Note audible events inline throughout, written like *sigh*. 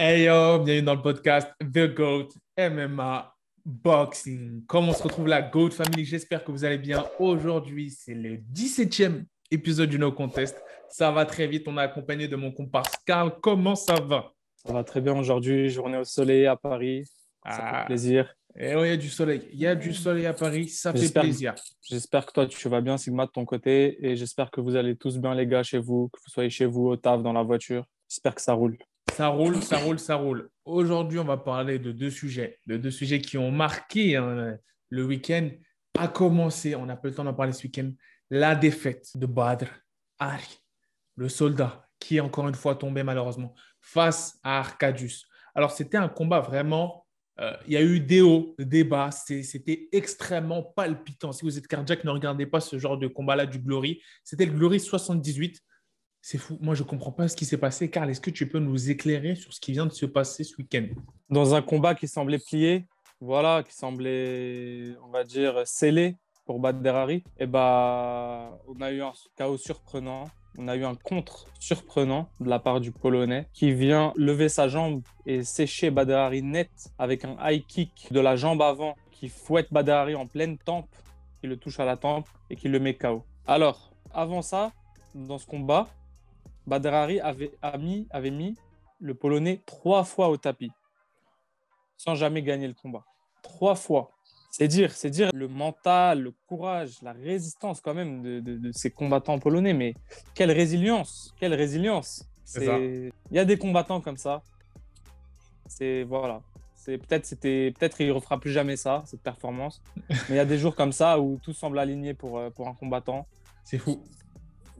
Hey yo, bienvenue dans le podcast The GOAT MMA Boxing. Comme on se retrouve la GOAT Family, j'espère que vous allez bien. Aujourd'hui, c'est le 17e épisode du No Contest. Ça va très vite. On est accompagné de mon comparse Carl. Comment ça va? Ça va très bien aujourd'hui. Journée au soleil à Paris. Ça Ah. fait plaisir. Eh oui, il y a du soleil. Il y a du soleil à Paris. Ça fait plaisir. J'espère que toi, tu vas bien, Sigma, de ton côté. Et j'espère que vous allez tous bien, les gars, chez vous, que vous soyez chez vous, au taf, dans la voiture. J'espère que ça roule. Ça roule, ça roule, ça roule. Aujourd'hui, on va parler de deux sujets, de deux sujets qui ont marqué hein, le week-end. À commencer, on n'a pas le temps d'en parler ce week-end, la défaite de Badr Ari, le soldat qui est encore une fois tombé malheureusement face à Arcadius. Alors, c'était un combat vraiment. euh, il y a eu des hauts, des bas. C'était extrêmement palpitant. Si vous êtes cardiaque, ne regardez pas ce genre de combat-là du Glory. C'était le Glory 78. C'est fou. Moi, je ne comprends pas ce qui s'est passé. Carl, est-ce que tu peux nous éclairer sur ce qui vient de se passer ce week-end? Dans un combat qui semblait plié, voilà, qui semblait, on va dire, scellé pour Badr Hari, et bah, on a eu un chaos surprenant. On a eu un contre surprenant de la part du Polonais qui vient lever sa jambe et sécher Badr Hari net avec un high kick de la jambe avant qui fouette Badr Hari en pleine tempe, qui le touche à la tempe et qui le met KO. Alors, avant ça, dans ce combat, Badr Hari avait, mis- avait mis le Polonais trois fois au tapis sans jamais gagner le combat. Trois fois. C'est dire, c'est dire le mental, le courage, la résistance quand même de, de- de ces combattants polonais. Mais quelle résilience, quelle résilience. Il y a des combattants comme ça. C'est voilà. C'est peut-être c'était peut-être il refera plus jamais ça cette performance. *laughs* Mais il y a des jours comme ça où tout semble aligné pour euh, pour un combattant. C'est fou.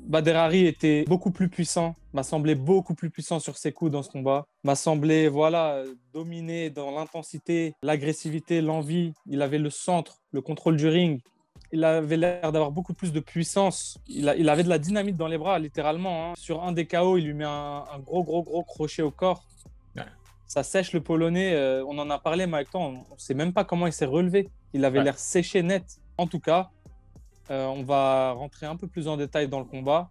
Badr Hari était beaucoup plus puissant, m'a semblé beaucoup plus puissant sur ses coups dans ce combat, m'a semblé voilà dominer dans l'intensité, l'agressivité, l'envie. Il avait le centre, le contrôle du ring. Il avait l'air d'avoir beaucoup plus de puissance. Il, a- il avait de la dynamite dans les bras, littéralement. hein. Sur un des KO, il lui met un, un gros, gros, gros crochet au corps. Ouais. Ça sèche le Polonais. euh, on en a parlé, mais avec toi, on ne sait même pas comment il s'est relevé. Il avait Ouais. l'air séché net. En tout cas, euh, on va rentrer un peu plus en détail dans le combat.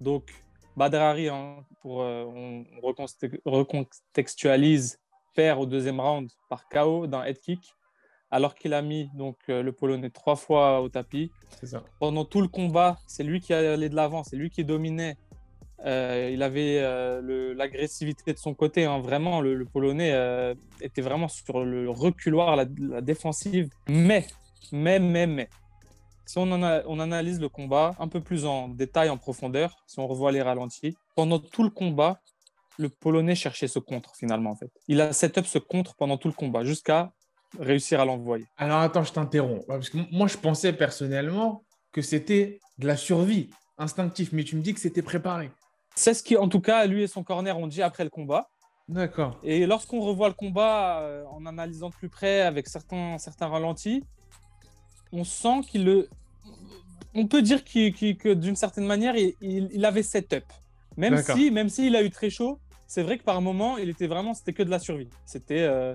Donc, Badr Hari, hein, pour, euh, on on reconte- recontextualise, perd au deuxième round par KO d'un head kick, alors qu'il a mis donc, euh, le Polonais trois fois au tapis. Ça. Pendant tout le combat, c'est lui qui allait de l'avant, c'est lui qui dominait. Il avait l'agressivité de son côté. hein. Vraiment, le, le Polonais était vraiment sur le reculoir, la, la défensive. Mais, mais, mais, mais, si on, en a- on analyse le combat un peu plus en détail, en profondeur, si on revoit les ralentis, pendant tout le combat, le Polonais cherchait ce contre finalement. En fait. Il a set up ce contre pendant tout le combat jusqu'à réussir à l'envoyer. Alors, attends, je t'interromps. Parce que moi, je pensais personnellement que c'était de la survie instinctive, mais tu me dis que c'était préparé. C'est ce qui, en tout cas, lui et son corner ont dit après le combat. D'accord. Et lorsqu'on revoit le combat euh, en analysant de plus près avec certains, certains ralentis, on sent qu'il le. On peut dire qu'il- qu'il- que d'une certaine manière, il, il- avait setup. Même D'accord. si, même s'il a eu très chaud, c'est vrai que par moment, il était vraiment, c'était que de la survie. C'était euh,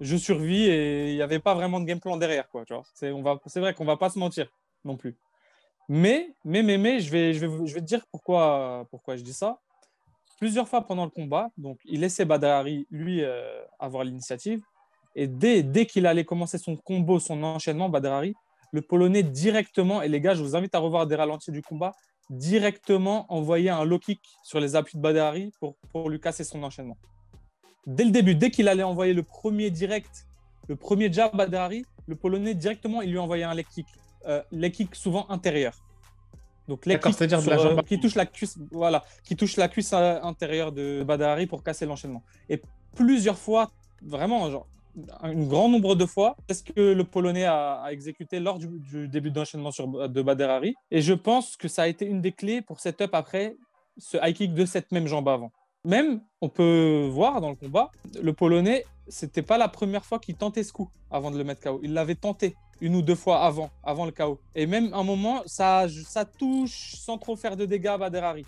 je survis et il n'y avait pas vraiment de game plan derrière, quoi. tu vois. C'est, on va, c'est vrai qu'on va pas se mentir non plus. Mais, mais, mais, mais, je vais, je vais, je vais te dire pourquoi, pourquoi je dis ça plusieurs fois pendant le combat. Donc, il laissait Badr Hari, lui, euh, avoir l'initiative. Et dès, dès qu'il allait commencer son combo, son enchaînement, Badr Hari, le Polonais directement, et les gars, je vous invite à revoir des ralentis du combat, directement envoyait un low kick sur les appuis de Badr Hari pour, pour lui casser son enchaînement. Dès le début, dès qu'il allait envoyer le premier direct, le premier jab Badr Hari, le Polonais directement, il lui envoyait un leg kick. Euh, leg kick souvent intérieur. Donc, leg kick la euh, jambe- qui touche la cuisse, voilà, qui touche la cuisse euh, intérieure de Badr Hari pour casser l'enchaînement. Et plusieurs fois, vraiment, genre, un grand nombre de fois, c'est ce que le Polonais a, exécuté lors du, début d'enchaînement sur, de Badr Hari. Et je pense que ça a été une des clés pour set up après ce high kick de cette même jambe avant. Même, on peut voir dans le combat, le Polonais, c'était pas la première fois qu'il tentait ce coup avant de le mettre KO. Il l'avait tenté une ou deux fois avant, avant le KO. Et même un moment, ça, touche sans trop faire de dégâts à Badr Hari.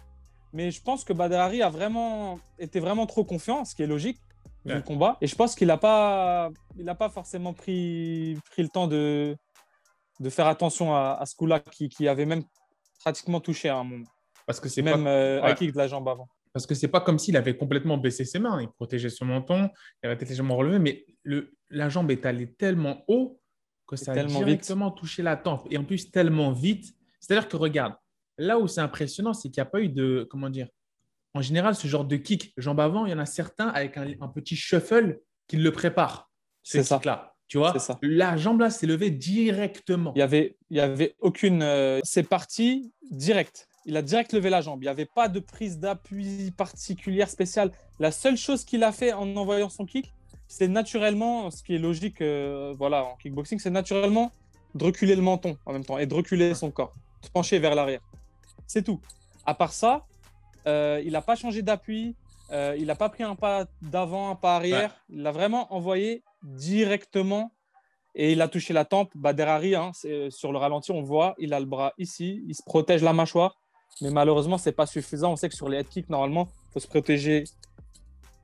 Mais je pense que Badr Hari a vraiment été vraiment trop confiant, ce qui est logique Ouais. le combat. Et je pense qu'il n'a pas, il a pas forcément pris, pris le temps de, de faire attention à, à ce coup-là qui, qui avait même pratiquement touché à un moment. Parce que c'est Même pas... euh, ouais. kick de la jambe avant. parce que c'est pas comme s'il avait complètement baissé ses mains. Il protégeait son menton, il avait légèrement relevé, mais le, la jambe est allée tellement haut que ça a directement touché la tempe. Et en plus, tellement vite. C'est-à-dire que regarde, là où c'est impressionnant, c'est qu'il n'y a pas eu de, comment dire, en général, ce genre de kick, jambe avant, il y en a certains avec un, petit shuffle qui le prépare. C'est ça. Là. Tu vois, la jambe là s'est levée directement. Il y avait, il y avait aucune. Euh, c'est parti direct. Il a direct levé la jambe. Il n'y avait pas de prise d'appui particulière spéciale. La seule chose qu'il a fait en envoyant son kick, c'est naturellement, ce qui est logique, euh, voilà, en kickboxing, c'est naturellement de reculer le menton en même temps et de reculer son corps, de se pencher vers l'arrière. C'est tout. À part ça, euh, il n'a pas changé d'appui. il n'a pas pris un pas d'avant, un pas arrière. Il l'a vraiment envoyé directement et il a touché la tempe. Baderari, hein, sur le ralenti, on voit, il a le bras ici, il se protège la mâchoire, mais malheureusement, c'est pas suffisant. On sait que sur les head kicks, normalement, il faut se protéger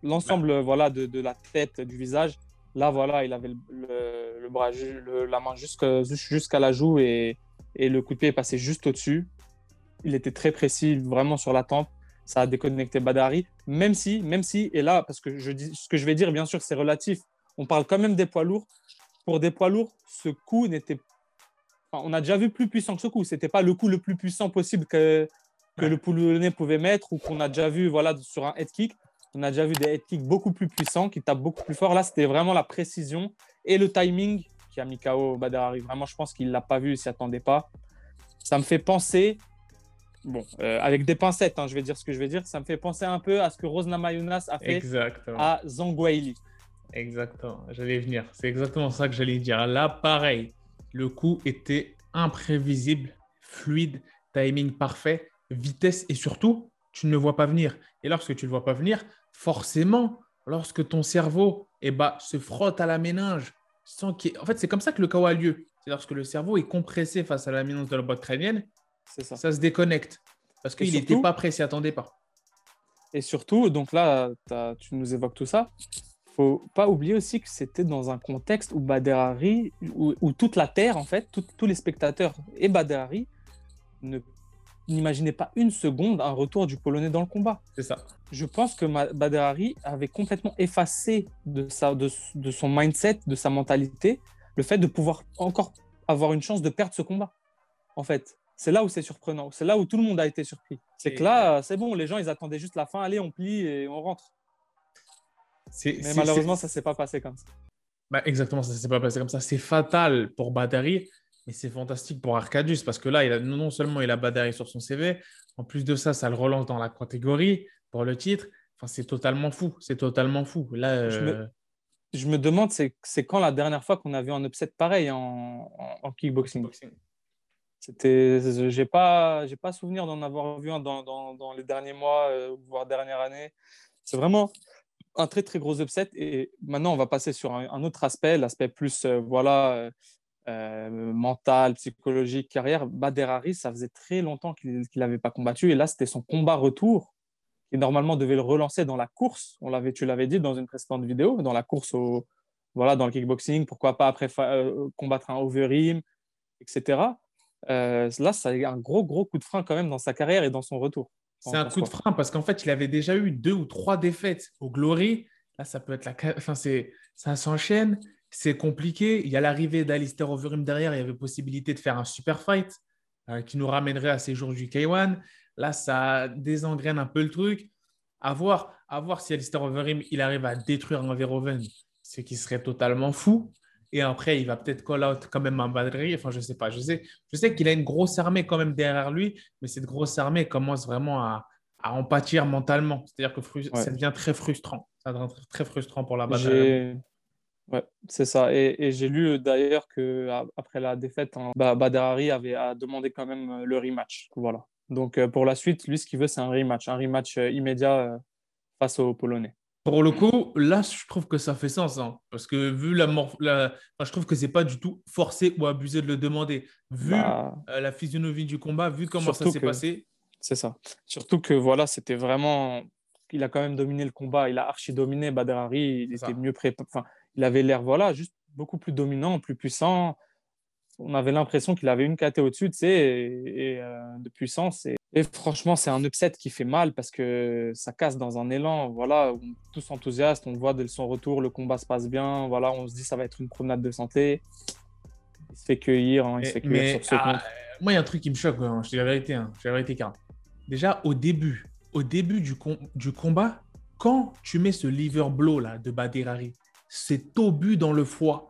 l'ensemble voilà, de, la tête, du visage. Là, voilà, il avait le, bras, la main jusqu'à la joue et, et, le coup de pied est passé juste au-dessus. Il était très précis, vraiment sur la tempe. Ça a déconnecté Badari, même si, même si, et là, parce que je dis, ce que je vais dire, bien sûr, c'est relatif on parle quand même des poids lourds. Pour des poids lourds, ce coup n'était on a déjà vu plus puissant que ce coup. Ce n'était pas le coup le plus puissant possible que, que le Polonais pouvait mettre ou qu'on a déjà vu voilà, sur un head kick. On a déjà vu des head kicks beaucoup plus puissants qui tapent beaucoup plus fort. Là, c'était vraiment la précision et le timing qui a mis KO Bader Vraiment, je pense qu'il ne l'a pas vu, il ne s'y attendait pas. Ça me fait penser, bon, euh, avec des pincettes, hein, je vais dire ce que je vais dire, ça me fait penser un peu à ce que Rose Namajunas a fait à Zangwaili. Exactement, j'allais venir. C'est exactement ça que j'allais dire. Là, pareil, le coup était imprévisible, fluide, timing parfait, vitesse et surtout, tu ne le vois pas venir. Et lorsque tu ne le vois pas venir, forcément, lorsque ton cerveau eh ben, se frotte à la méninge, sans en fait, c'est comme ça que le chaos a lieu. C'est lorsque le cerveau est compressé face à la méninge de la boîte crânienne, ça. ça se déconnecte. Parce qu'il n'était pas prêt, s'y attendait pas. Et surtout, donc là, tu nous évoques tout ça faut pas oublier aussi que c'était dans un contexte où Bader où, toute la terre, en fait, tous les spectateurs et Bader ne n'imaginaient pas une seconde un retour du Polonais dans le combat. C'est ça. Je pense que Bader avait complètement effacé de, sa, de, de, son mindset, de sa mentalité, le fait de pouvoir encore avoir une chance de perdre ce combat. En fait, c'est là où c'est surprenant. C'est là où tout le monde a été surpris. C'est que là, c'est bon, les gens, ils attendaient juste la fin. Allez, on plie et on rentre. Mais malheureusement, ça ne s'est pas passé comme ça. Bah, exactement, ça ne s'est pas passé comme ça. C'est fatal pour Badari, mais c'est fantastique pour Arcadius parce que là, il a, non seulement il a Badari sur son CV, en plus de ça, ça le relance dans la catégorie pour le titre. Enfin, c'est totalement fou. C'est totalement fou. Là, je, me, euh, je, me, demande, c'est quand la dernière fois qu'on a vu un upset pareil en, en, kickboxing C'était, j'ai pas, j'ai pas souvenir d'en avoir vu un dans, dans, les derniers mois, euh, voire dernière année. C'est vraiment, un très très gros upset. Et maintenant, on va passer sur un, autre aspect, l'aspect plus euh, voilà euh, mental, psychologique, carrière. Bader ça faisait très longtemps qu'il n'avait pas combattu. Et là, c'était son combat retour qui normalement devait le relancer dans la course. On l'avait, tu l'avais dit dans une précédente vidéo, dans la course au voilà dans le kickboxing. Pourquoi pas après combattre un overeem, etc. là, ça a un gros gros coup de frein quand même dans sa carrière et dans son retour. C'est un coup de frein parce qu'en fait, il avait déjà eu deux ou trois défaites au Glory. Là, ça peut être la. Enfin, c'est... ça s'enchaîne. C'est compliqué. Il y a l'arrivée d'Alistair Overeem derrière. Il y avait possibilité de faire un super fight euh, qui nous ramènerait à ces jours du K1. Là, ça désengraine un peu le truc. À voir, à voir si Alistair Overeem il arrive à détruire un Verhoeven, ce qui serait totalement fou. Et après, il va peut-être call out quand même un Badri. Enfin, je sais pas. Je sais, je sais qu'il a une grosse armée quand même derrière lui, mais cette grosse armée commence vraiment à, à en pâtir mentalement. C'est-à-dire que ça devient très frustrant. Ça devient très frustrant pour la Badri. Ouais, c'est ça. Et, j'ai lu d'ailleurs qu'après la défaite, hein, Badrari avait demandé quand même euh, le rematch. Voilà. Donc euh, pour la suite, lui, ce qu'il veut, c'est un rematch. Un rematch euh, immédiat face aux Polonais. Pour le coup, là, je trouve que ça fait sens. Hein, parce que vu la mort. je trouve que c'est pas du tout forcé ou abusé de le demander. Vu bah. euh, la physionomie du combat, vu comment ça s'est passé. C'est ça. Surtout que voilà, c'était vraiment. Il a quand même dominé le combat. Il a archi dominé Badrari. Il était mieux préparé. Enfin, il avait l'air, voilà, juste beaucoup plus dominant, plus puissant. On avait l'impression qu'il avait une KT au-dessus, tu sais, et, euh, de puissance. Et, franchement, c'est un upset qui fait mal parce que ça casse dans un élan. Voilà, on est tous enthousiastes, on voit dès son retour, le combat se passe bien. Voilà, on se dit ça va être une promenade de santé. Il se fait cueillir, hein, il se fait cueillir sur ce ah, Moi, il y a un truc qui me choque, hein, je dis la vérité, hein, je dis la vérité, car déjà au début, au début du, du combat, quand tu mets ce liver blow là de Badirari, c'est obus dans le foie.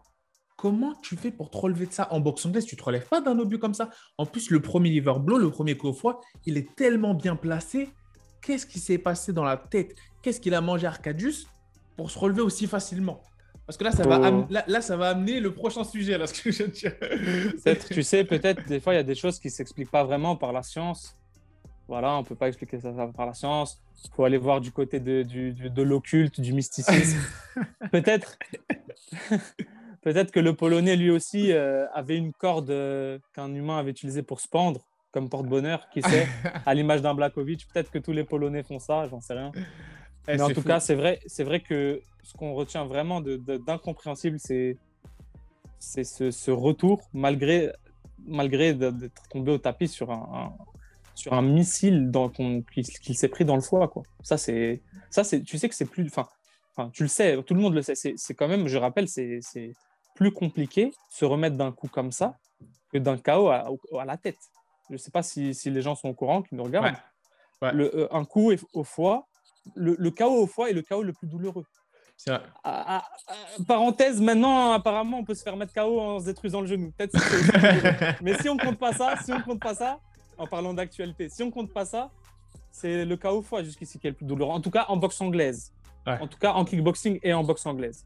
Comment tu fais pour te relever de ça en boxe anglaise Tu te relèves pas d'un obus comme ça. En plus, le premier liver blow, le premier coup au foie, il est tellement bien placé. Qu'est-ce qui s'est passé dans la tête? Qu'est-ce qu'il a mangé Arcadius pour se relever aussi facilement? Parce que là ça, va là, ça va amener le prochain sujet, là, ce que je *laughs* tu sais, peut-être, des fois, il y a des choses qui ne s'expliquent pas vraiment par la science. Voilà, on ne peut pas expliquer ça par la science. Il faut aller voir du côté de l'occulte, du mysticisme. *laughs* peut-être peut-être que le Polonais, lui aussi, euh, avait une corde euh, qu'un humain avait utilisée pour se pendre, comme porte-bonheur, qui sait, *laughs* à l'image d'un Blakovic. Peut-être que tous les Polonais font ça, j'en sais rien. Eh, Mais en tout cas, c'est vrai, c'est vrai que ce qu'on retient vraiment d'incompréhensible, c'est c'est ce, ce, retour, malgré, malgré d'être tombé au tapis sur un, sur un missile qu'il s'est pris dans le foie. Quoi. Ça, c'est, ça c'est, tu sais que c'est plus. Enfin, tu le sais, tout le monde le sait. C'est quand même, je rappelle, c'est plus compliqué se remettre d'un coup comme ça que d'un chaos à, la tête. Je ne sais pas si, si, les gens sont au courant, qui nous regardent. Le, euh, un coup au foie, le, le, chaos au foie est le chaos le plus douloureux. Vrai. Ah, ah, ah, parenthèse, maintenant, apparemment, on peut se faire mettre KO en se détruisant le genou. Peut-être *laughs* Mais si on compte pas ça, si on compte pas ça, en parlant d'actualité. Si on compte pas ça, c'est le KO foie jusqu'ici qui est le plus douloureux. En tout cas, en boxe anglaise. En tout cas, en kickboxing et en boxe anglaise.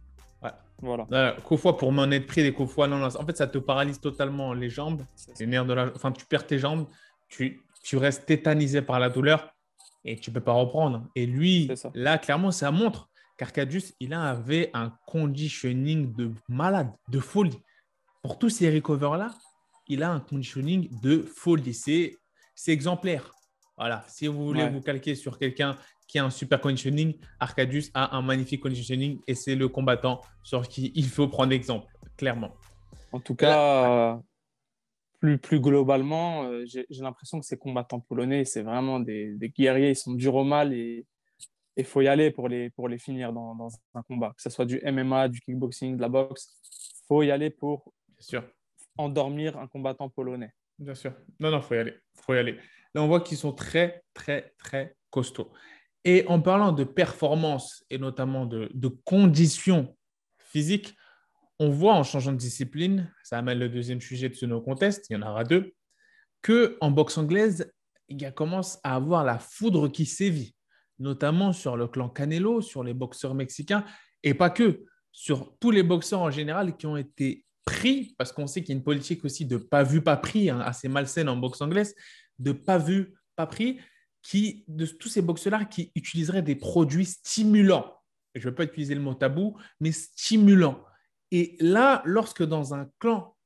Voilà. Euh, pour m'en être pris des coups foie, non, non, en fait, ça te paralyse totalement les jambes. Les nerfs de la... Enfin, tu perds tes jambes, tu, tu restes tétanisé par la douleur et tu peux pas reprendre. Et lui, là, clairement, ça montre qu'Arcadius, il avait un conditioning de malade, de folie. Pour tous ces recovers-là, il a un conditioning de folie. C'est exemplaire. Voilà, si vous voulez vous calquer sur quelqu'un qui a un super conditioning, Arcadius a un magnifique conditioning et c'est le combattant sur qui il faut prendre exemple, clairement. En tout cas, plus, plus globalement, euh, j'ai l'impression que ces combattants polonais, c'est vraiment des, guerriers, ils sont durs au mal et il faut y aller pour les, pour les finir dans, dans, un combat, que ce soit du MMA, du kickboxing, de la boxe. Il faut y aller pour sûr. endormir un combattant polonais. Bien sûr. Non, non, il faut y aller. faut y aller. Là, on voit qu'ils sont très, très, très costauds. Et en parlant de performance et notamment de, conditions physiques, on voit en changeant de discipline, ça amène le deuxième sujet de ce no contest, il y en aura deux, que en boxe anglaise, il commence à avoir la foudre qui sévit, notamment sur le clan Canelo, sur les boxeurs mexicains, et pas que, sur tous les boxeurs en général qui ont été pris, parce qu'on sait qu'il y a une politique aussi de pas vu, pas pris, hein, assez malsaine en boxe anglaise, de pas vu, pas pris, qui, de tous ces boxeurs-là qui utiliseraient des produits stimulants. Je ne veux pas utiliser le mot tabou, mais stimulants. Et là, lorsque dans un clan,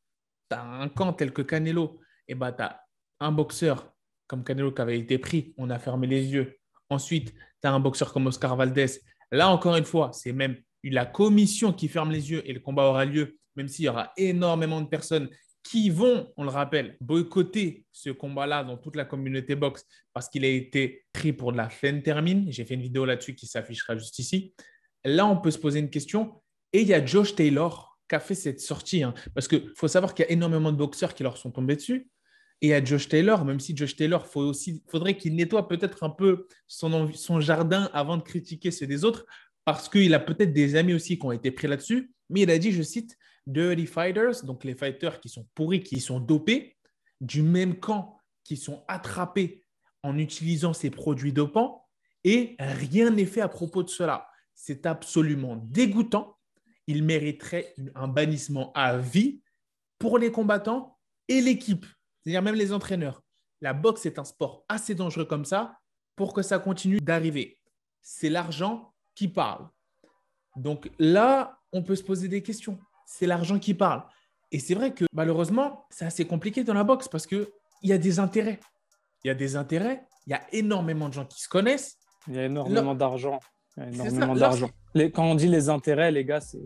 tu as un camp tel que Canelo, et eh ben, tu as un boxeur comme Canelo qui avait été pris, on a fermé les yeux. Ensuite, tu as un boxeur comme Oscar Valdez. Là, encore une fois, c'est même la commission qui ferme les yeux et le combat aura lieu même s'il y aura énormément de personnes qui vont, on le rappelle, boycotter ce combat-là dans toute la communauté boxe parce qu'il a été pris pour de la termine. J'ai fait une vidéo là-dessus qui s'affichera juste ici. Là, on peut se poser une question. Et il y a Josh Taylor qui a fait cette sortie. Hein. parce qu'il faut savoir qu'il y a énormément de boxeurs qui leur sont tombés dessus. Et il y a Josh Taylor, même si Josh Taylor, faut faudrait qu'il nettoie peut-être un peu son, son jardin avant de critiquer ceux des autres, parce qu'il a peut-être des amis aussi qui ont été pris là-dessus. Mais il a dit, je cite, dirty fighters, donc les fighters qui sont pourris, qui sont dopés, du même camp, qui sont attrapés en utilisant ces produits dopants, et rien n'est fait à propos de cela. C'est absolument dégoûtant. Il mériterait un bannissement à vie pour les combattants et l'équipe, c'est-à-dire même les entraîneurs. La boxe est un sport assez dangereux comme ça pour que ça continue d'arriver. C'est l'argent qui parle. Donc là, on peut se poser des questions c'est l'argent qui parle. Et c'est vrai que malheureusement, c'est assez compliqué dans la boxe parce qu'il y a des intérêts. Il y a des intérêts, il y a énormément de gens qui se connaissent. Il y a énormément d'argent. Énormément d'argent. Quand on dit les intérêts, les gars, c'est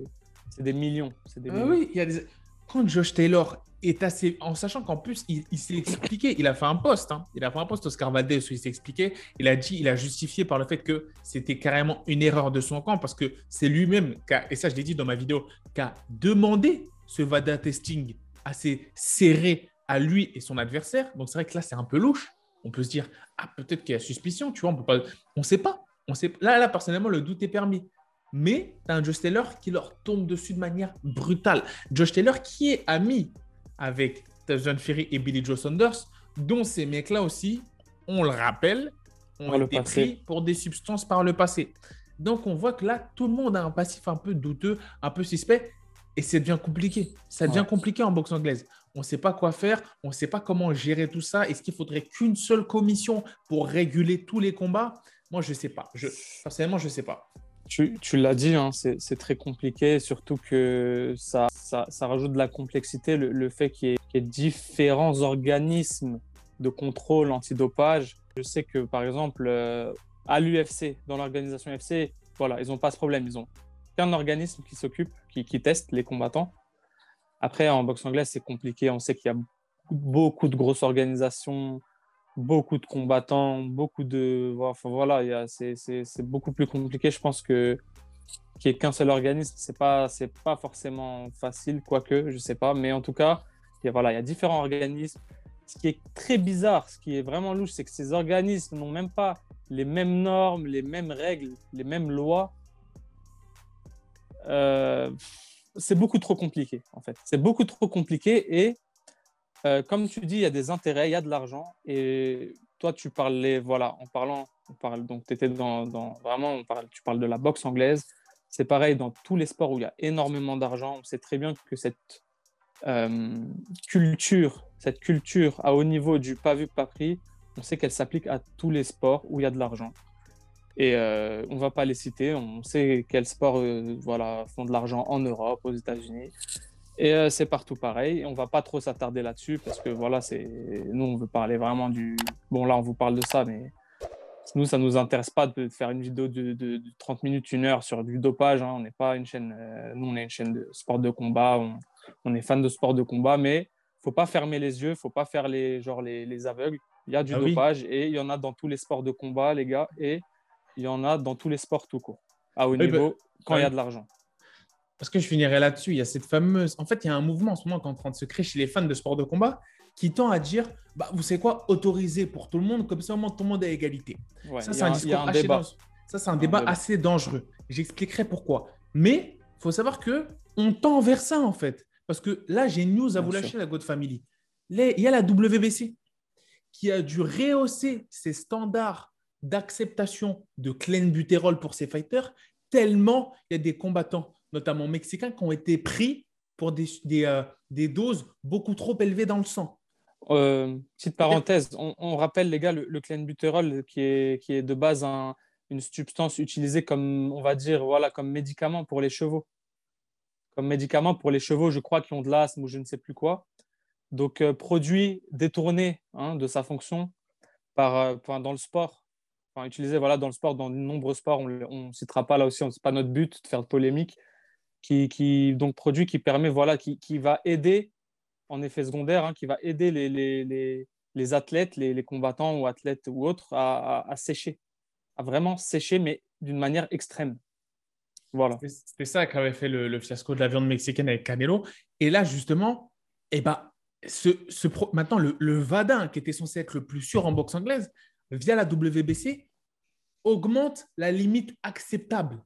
des millions. Des ah oui, il y a des... quand Josh Taylor est assez. En sachant qu'en plus, il, s'est expliqué, il a fait un post, hein. il a fait un post Oscar Valdez où il s'est expliqué. Il a dit, il a justifié par le fait que c'était carrément une erreur de son camp parce que c'est lui-même, et ça je l'ai dit dans ma vidéo, qui a demandé ce VADA testing assez serré à lui et son adversaire. Donc c'est vrai que là, c'est un peu louche. On peut se dire, ah, peut-être qu'il y a suspicion, tu vois, on peut pas. On sait pas. On sait... Là, là, personnellement, le doute est permis. Mais tu as un Josh Taylor qui leur tombe dessus de manière brutale. Josh Taylor qui est ami avec Tyson Ferry et Billy Joe Saunders, dont ces mecs-là aussi, on le rappelle, ont été pris pour des substances par le passé. Donc on voit que là, tout le monde a un passif un peu douteux, un peu suspect, et ça devient compliqué. Ça devient compliqué en boxe anglaise. On ne sait pas quoi faire, on ne sait pas comment gérer tout ça. Est-ce qu'il faudrait qu'une seule commission pour réguler tous les combats? Moi, je ne sais pas. Je, personnellement, je ne sais pas. Tu, l'as dit, hein, c'est très compliqué, surtout que ça, ça, rajoute de la complexité, le, fait qu'il y, ait différents organismes de contrôle antidopage. Je sais que, par exemple, euh, à l'UFC, dans l'organisation UFC, voilà, ils n'ont pas ce problème. Ils ont qu'un organisme qui s'occupe, qui, teste les combattants. Après, en boxe anglaise, c'est compliqué. On sait qu'il y a beaucoup de grosses organisations beaucoup de combattants, beaucoup de. Enfin, voilà, c'est beaucoup plus compliqué. Je pense que n'y ait qu'un seul organisme, c'est pas, pas forcément facile, quoique, je sais pas. Mais en tout cas, il y a, voilà, il y a différents organismes. Ce qui est très bizarre, ce qui est vraiment louche, c'est que ces organismes n'ont même pas les mêmes normes, les mêmes règles, les mêmes lois. Euh, c'est beaucoup trop compliqué, en fait. C'est beaucoup trop compliqué et euh, comme tu dis, il y a des intérêts, il y a de l'argent. Toi, tu parlais, voilà, en parlant, on parle, donc tu étais dans, vraiment, on parle, tu parles de la boxe anglaise. C'est pareil dans tous les sports où il y a énormément d'argent. On sait très bien que cette euh, culture, cette culture à haut niveau du pas vu, pas pris, on sait qu'elle s'applique à tous les sports où il y a de l'argent. Et euh, on ne va pas les citer. On sait quels sports voilà, font de l'argent en Europe, aux États-Unis. Et euh, c'est partout pareil. On va pas trop s'attarder là-dessus parce que voilà, c'est nous on veut parler vraiment du. Bon là on vous parle de ça, mais nous ça nous intéresse pas de faire une vidéo de, 30 minutes, une heure sur du dopage. Hein. On n'est pas une chaîne. Euh, nous on est une chaîne de sport de combat. On, est fan de sport de combat, mais faut pas fermer les yeux, faut pas faire les genre les, aveugles. Il y a du ah dopage et il y en a dans tous les sports de combat, les gars, et il y en a dans tous les sports tout court, à haut niveau, bah, quand il y a de l'argent parce que je finirai là-dessus, il y a cette fameuse. En fait, il y a un mouvement en ce moment qui est en train de se créer chez les fans de sport de combat qui tend à dire bah, vous savez quoi, autorisé pour tout le monde, comme ça, au moins, tout le monde a égalité. ça, c'est un, discours débat. Ça, c'est un, débat, assez dangereux. J'expliquerai pourquoi. Mais il faut savoir que on tend vers ça, en fait. Parce que là, j'ai une news à vous lâcher, la God Family. Il y a la WBC qui a dû rehausser ses standards d'acceptation de clean butérol pour ses fighters, tellement il y a des combattants notamment mexicains, qui ont été pris pour des, des, euh, des doses beaucoup trop élevées dans le sang. Euh, petite parenthèse, on, rappelle les gars, le, le clenbuterol qui est, qui est de base une substance utilisée comme, on va dire, voilà, comme médicament pour les chevaux. Comme médicament pour les chevaux, je crois, qui ont de l'asthme ou je ne sais plus quoi. Donc, euh, produit détourné hein, de sa fonction par, dans le sport. Enfin, utilisé voilà, dans le sport, dans de nombreux sports. On ne citera pas là aussi, ce n'est pas notre but de faire de polémique qui, donc produit qui permet, voilà, qui, qui va aider en effet secondaire, hein, qui va aider les, les, les, athlètes, les, combattants ou athlètes ou autres à, à, sécher, à vraiment sécher, mais d'une manière extrême. Voilà. C'était ça qu'avait fait le, fiasco de la viande mexicaine avec Canelo. Et là, justement, eh ben, ce, ce maintenant, le, le Vadin, qui était censé être le plus sûr en boxe anglaise, via la WBC, augmente la limite acceptable.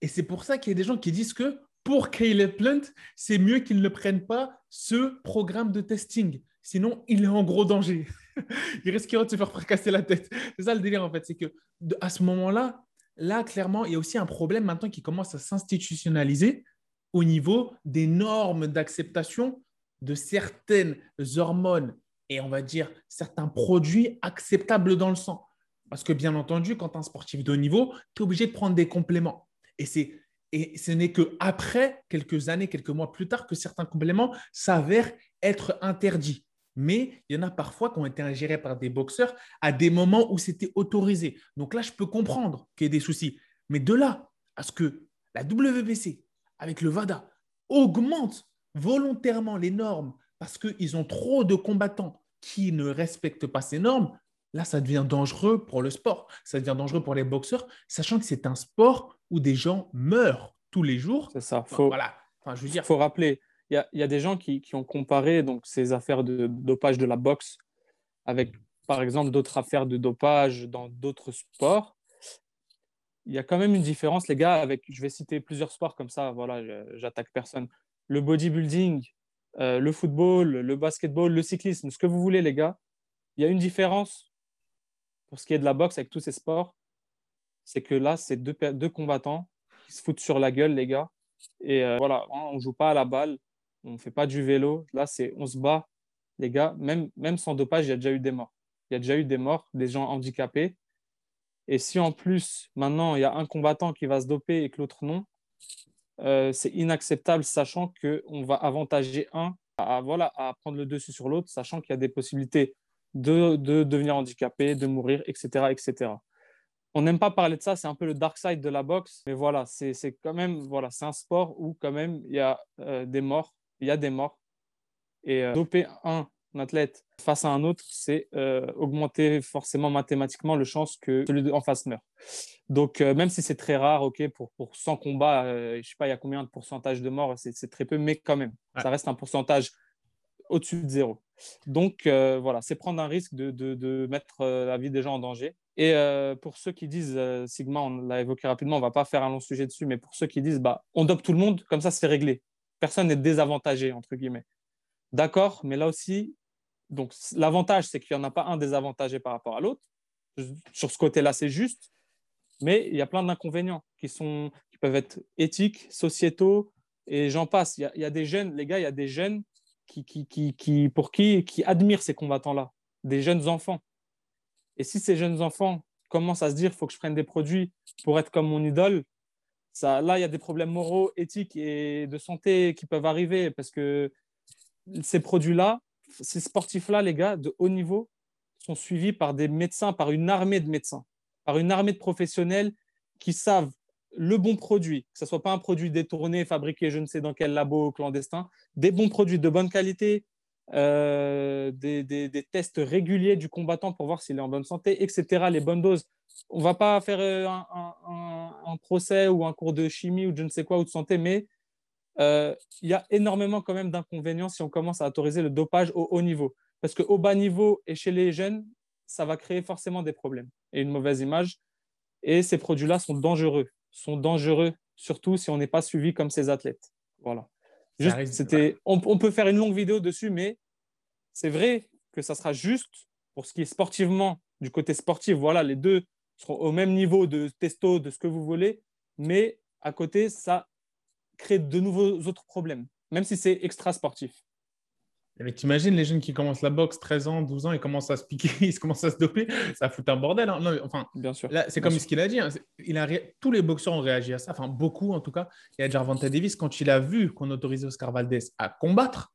Et c'est pour ça qu'il y a des gens qui disent que pour Caleb Plant, c'est mieux qu'il ne prenne pas ce programme de testing. Sinon, il est en gros danger. *laughs* il risquerait de se faire fracasser la tête. C'est ça le délire, en fait. C'est que à ce moment-là, là, clairement, il y a aussi un problème maintenant qui commence à s'institutionnaliser au niveau des normes d'acceptation de certaines hormones et on va dire certains produits acceptables dans le sang. Parce que bien entendu, quand un sportif de haut niveau, tu es obligé de prendre des compléments. Et c'est et ce n'est qu'après, quelques années, quelques mois plus tard, que certains compléments s'avèrent être interdits. Mais il y en a parfois qui ont été ingérés par des boxeurs à des moments où c'était autorisé. Donc là, je peux comprendre qu'il y ait des soucis. Mais de là à ce que la WBC, avec le VADA, augmente volontairement les normes parce qu'ils ont trop de combattants qui ne respectent pas ces normes, là, ça devient dangereux pour le sport. Ça devient dangereux pour les boxeurs, sachant que c'est un sport où des gens meurent tous les jours. C'est ça. Faut, voilà. Enfin, je veux dire, faut rappeler, il y a, des gens qui, ont comparé donc, ces affaires de dopage de la boxe avec, par exemple, d'autres affaires de dopage dans d'autres sports. Il y a quand même une différence, les gars, avec, je vais citer plusieurs sports comme ça, voilà, j'attaque personne. Le bodybuilding, euh, le football, le basketball, le cyclisme, ce que vous voulez, les gars. Il y a une différence pour ce qui est de la boxe avec tous ces sports, c'est que là, c'est deux, combattants qui se foutent sur la gueule, les gars. Et euh, voilà, on ne joue pas à la balle, on ne fait pas du vélo. Là, c'est on se bat, les gars. Même, sans dopage, il y a déjà eu des morts. Il y a déjà eu des morts, des gens handicapés. Et si en plus, maintenant, il y a un combattant qui va se doper et que l'autre non, euh, c'est inacceptable, sachant qu'on va avantager un à, voilà, à prendre le dessus sur l'autre, sachant qu'il y a des possibilités de, de, devenir handicapé, de mourir, etc. etc. On n'aime pas parler de ça, c'est un peu le dark side de la boxe, mais voilà, c'est quand même, voilà, c'est un sport où quand même il y a euh, des morts, il y a des morts. Et euh, doper un athlète face à un autre, c'est euh, augmenter forcément mathématiquement le chance que celui en face meure. Donc, même si c'est très rare, ok, pour, pour 100 combats, je je sais pas, il y a combien de pourcentage de morts, c'est très peu, mais quand même, ça reste un pourcentage au-dessus de zéro. Donc, voilà, c'est prendre un risque de, de, de mettre la vie des gens en danger. Et pour ceux qui disent, Sigma, on l'a évoqué rapidement, on va pas faire un long sujet dessus, mais pour ceux qui disent, bah, on dope tout le monde, comme ça, c'est réglé personne n'est désavantagé, entre guillemets. D'accord, mais là aussi, donc l'avantage, c'est qu'il n'y en a pas un désavantagé par rapport à l'autre. Sur ce côté-là, c'est juste, mais il y a plein d'inconvénients qui, sont, qui peuvent être éthiques, sociétaux, et j'en passe. Il y, a, des jeunes, les gars, il y a des jeunes qui, qui, qui, qui pour qui, qui admirent ces combattants-là, des jeunes enfants. Et si ces jeunes enfants commencent à se dire, il faut que je prenne des produits pour être comme mon idole, là, il y a des problèmes moraux, éthiques et de santé qui peuvent arriver parce que ces produits-là, ces sportifs-là, les gars, de haut niveau, sont suivis par des médecins, par une armée de médecins, par une armée de professionnels qui savent le bon produit, que ce ne soit pas un produit détourné, fabriqué je ne sais dans quel labo clandestin, des bons produits de bonne qualité, euh, des, tests réguliers du combattant pour voir s'il est en bonne santé, etc., les bonnes doses. On ne va pas faire euh, un, procès ou un cours de chimie ou de je ne sais quoi ou de santé, mais euh, il y a énormément quand même d'inconvénients si on commence à autoriser le dopage au haut niveau. Parce qu'au bas niveau et chez les jeunes, ça va créer forcément des problèmes et une mauvaise image. Et ces produits-là sont dangereux, sont dangereux, surtout si on n'est pas suivi comme ces athlètes. Voilà c'était, on, peut faire une longue vidéo dessus, mais c'est vrai que ça sera juste pour ce qui est sportivement, du côté sportif. Voilà, les deux seront au même niveau de testo, de ce que vous voulez, mais à côté, ça crée de nouveaux autres problèmes, même si c'est extra sportif. Mais t'imagines les jeunes qui commencent la boxe, 13 ans, 12 ans, ils commencent à se piquer, *laughs* ils commencent à se doper, ça fout un bordel. Hein. Non, enfin, bien sûr. c'est comme ce qu'il a dit. Hein. Il a Tous les boxeurs ont réagi à ça, enfin beaucoup en tout cas. Il y a Davis, quand il a vu qu'on autorisait Oscar Valdez à combattre,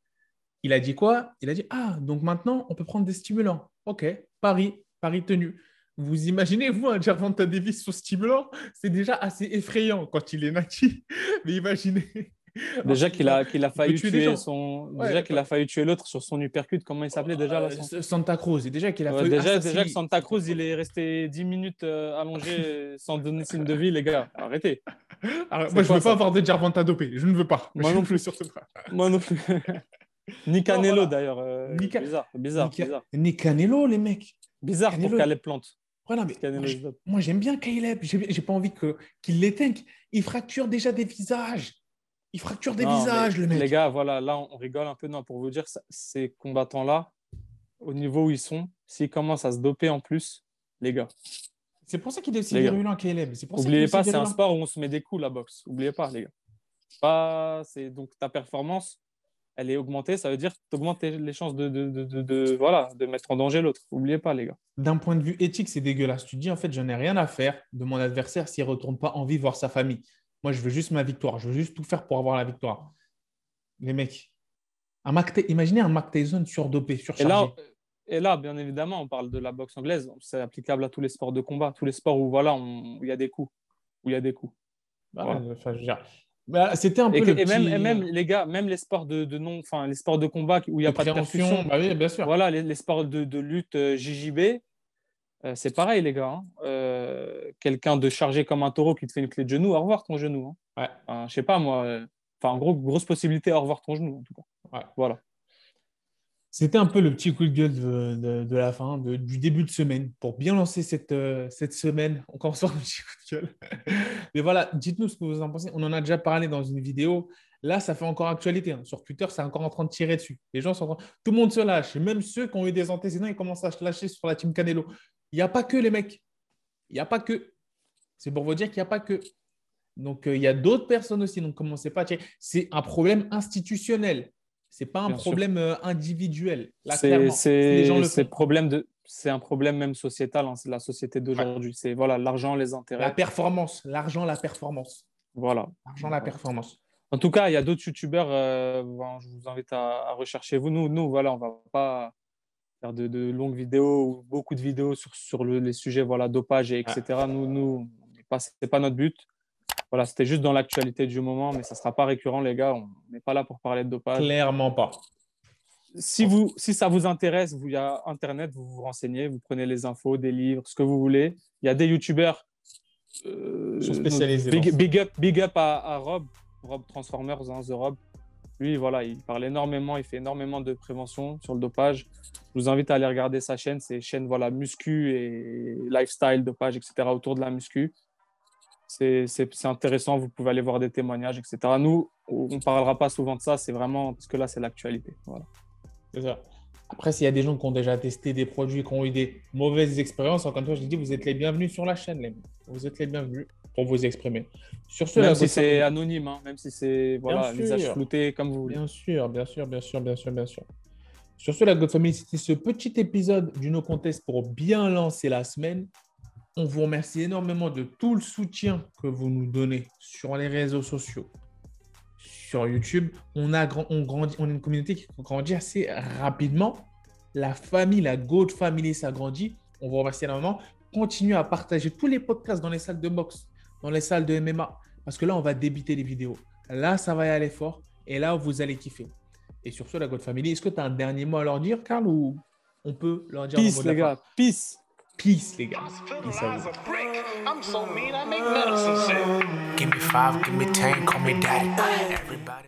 il a dit quoi? Il a dit Ah, donc maintenant, on peut prendre des stimulants. Ok, Paris, Paris tenu. Vous imaginez, vous, un Jarvanta Davis sous stimulant? C'est déjà assez effrayant quand il est natif. *laughs* Mais imaginez *laughs* Déjà qu'il a, qu'il a failli tuer son, déjà qu'il a failli tuer l'autre sur son uppercut. Comment il s'appelait déjà là, euh, Santa Cruz. déjà qu'il a failli déjà, déjà que Santa Cruz, il est resté 10 minutes euh, allongé *laughs* sans donner signe de vie, les gars. Arrêtez. *laughs* Alors, moi, je ne veux pas avoir de Jarvanta dopé. Je ne veux pas. Moi non plus, surtout pas. Moi non plus. Ni Canelo d'ailleurs. Euh, bizarre, bizarre, bizarre. Ni Canelo, les mecs. Bizarre pour Caleb Plante. Voilà, mais moi, j'aime bien Caleb. J'ai pas envie qu'il l'éteigne. Il fracture déjà des visages. Il fracture des visages, le mec. Les gars, voilà, là, on rigole un peu. Non, pour vous dire, ces combattants-là, au niveau où ils sont, s'ils commencent à se doper en plus, les gars. C'est pour ça qu'il est aussi virulent, Caleb. N'oubliez pas, c'est un sport où on se met des coups, la boxe. N'oubliez pas, les gars. Pas, donc ta performance, elle est augmentée. Ça veut dire que tu augmentes les chances de, de, de, de, voilà, de mettre en danger l'autre. N'oubliez pas, les gars. D'un point de vue éthique, c'est dégueulasse. Tu dis, en fait, je n'ai rien à faire de mon adversaire s'il ne retourne pas en vie voir sa famille. Moi, je veux juste ma victoire. Je veux juste tout faire pour avoir la victoire. Les mecs, un imaginez un Mac Tyson surdopé, surchargé. Et là, et là, bien évidemment, on parle de la boxe anglaise. C'est applicable à tous les sports de combat, tous les sports où voilà, il y a des coups. Où il y a des coups. Bah, Bah, C'était un peu Et, le et même, et même les gars, même les sports de, de non, enfin les sports de combat où il n'y a de pas de percussion, Bah oui, bien sûr. voilà, les, les sports de, de lutte euh, JJB, euh, c'est pareil les gars. hein. Euh, Quelqu'un de chargé comme un taureau qui te fait une clé de genou, au revoir ton genou. hein. Ouais. Enfin, je sais pas moi. euh, Enfin, en gros, grosse possibilité, au revoir ton genou en tout cas. Ouais. Voilà. C'était un peu le petit coup de gueule de, de- de la fin, de- du début de semaine, pour bien lancer cette, euh, cette semaine. Encore sur un petit coup de gueule. Mais voilà, dites-nous ce que vous en pensez. On en a déjà parlé dans une vidéo. Là, ça fait encore actualité. hein. Sur Twitter, c'est encore en train de tirer dessus. Les gens sont en train- Tout le monde se lâche. Même ceux qui ont eu des antécédents, ils commencent à se lâcher sur la team Canelo. Il n'y a pas que les mecs. Il n'y a pas que. C'est pour vous dire qu'il n'y a pas que. Donc, euh, il y a d'autres personnes aussi. Donc, commencez pas à. C'est un problème institutionnel. C'est pas un Bien problème individuel. C'est c'est le c'est font. problème de c'est un problème même sociétal. hein, c'est la société d'aujourd'hui. C'est voilà l'argent, les intérêts. La performance, l'argent, la performance. Voilà. L'argent, la performance. En tout cas, il y a d'autres youtubeurs. euh, bon, je vous invite à, à rechercher vous. Nous, nous, voilà, on va pas faire de, de longues vidéos ou beaucoup de vidéos sur, sur le- les sujets, voilà, dopage et etc. Nous, nous, pas, c'est pas notre but. Voilà, c'était juste dans l'actualité du moment, mais ça sera pas récurrent, les gars. On n'est pas là pour parler de dopage. Clairement pas. Si vous, si ça vous intéresse, vous, il y a Internet, vous vous renseignez, vous prenez les infos, des livres, ce que vous voulez. Il y a des youtubeurs. euh, spécialisés big up, big up à, à Rob, Rob Transformers, hein, The Rob. Lui, voilà, il parle énormément, il fait énormément de prévention sur le dopage. Je vous invite à aller regarder sa chaîne, c'est chaîne voilà, muscu et lifestyle, dopage, etc. autour de la muscu. C'est intéressant, vous pouvez aller voir des témoignages, etc. Nous, on ne parlera pas souvent de ça, c'est vraiment parce que là, c'est l'actualité. Voilà. Après, s'il y a des gens qui ont déjà testé des produits, qui ont eu des mauvaises expériences, encore une fois, je dis, vous êtes les bienvenus sur la chaîne, les. Vous êtes les bienvenus pour vous exprimer. Sur ce, Même si c'est anonyme, hein, même si c'est voilà, sûr. flouté, comme vous voulez. Bien sûr, bien sûr, bien sûr, bien sûr, bien sûr. Sur ce, la God Family, c'était ce petit épisode du No Contest pour bien lancer la semaine. On vous remercie énormément de tout le soutien que vous nous donnez sur les réseaux sociaux, sur YouTube. On a, on grandit, on est une communauté qui grandit assez rapidement. La famille, la God Family s'agrandit. On vous remercie énormément. Continuez à partager tous les podcasts dans les salles de boxe, dans les salles de MMA, parce que là, on va débiter les vidéos. Là, ça va y aller fort. Et là, vous allez kiffer. Et sur ce, la God Family, est-ce que tu as un dernier mot à leur dire, Karl, ou on peut leur dire un mot Peace, les gars. Peace. Peace, les gars. Peace à as vous. a brick. I'm so mean, I make medicine sick. Give me five, give me ten, call me daddy. Everybody.